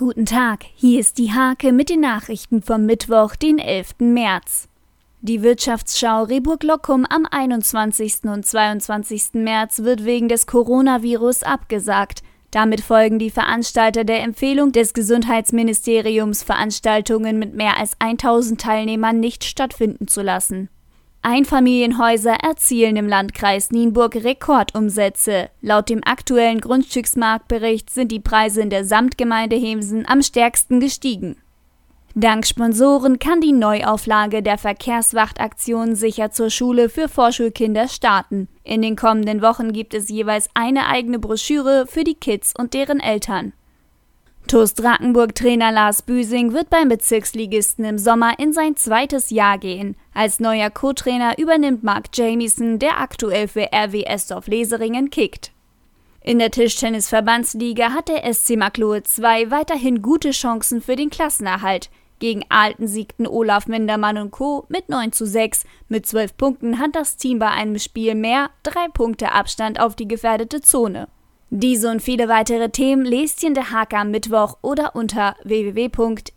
Guten Tag, hier ist die Hake mit den Nachrichten vom Mittwoch, den 11. März. Die Wirtschaftsschau Reburg-Lockum am 21. und 22. März wird wegen des Coronavirus abgesagt. Damit folgen die Veranstalter der Empfehlung des Gesundheitsministeriums, Veranstaltungen mit mehr als 1000 Teilnehmern nicht stattfinden zu lassen. Einfamilienhäuser erzielen im Landkreis Nienburg Rekordumsätze. Laut dem aktuellen Grundstücksmarktbericht sind die Preise in der Samtgemeinde Hemsen am stärksten gestiegen. Dank Sponsoren kann die Neuauflage der Verkehrswachtaktion Sicher zur Schule für Vorschulkinder starten. In den kommenden Wochen gibt es jeweils eine eigene Broschüre für die Kids und deren Eltern. TuS Drakenburg-Trainer Lars Büsing wird beim Bezirksligisten im Sommer in sein zweites Jahr gehen. Als neuer Co-Trainer übernimmt Mark Jamieson, der aktuell für RW Esdorf-Leseringen kickt. In der Tischtennisverbandsliga hat der SC Maklohe 2 weiterhin gute Chancen für den Klassenerhalt. Gegen Alten siegten Olaf Mindermann und Co. mit 9 zu 6. Mit 12 Punkten hat das Team bei einem Spiel mehr, drei Punkte Abstand auf die gefährdete Zone. Diese und viele weitere Themen lest ihr in der Hake am Mittwoch oder unter www.diehake.de.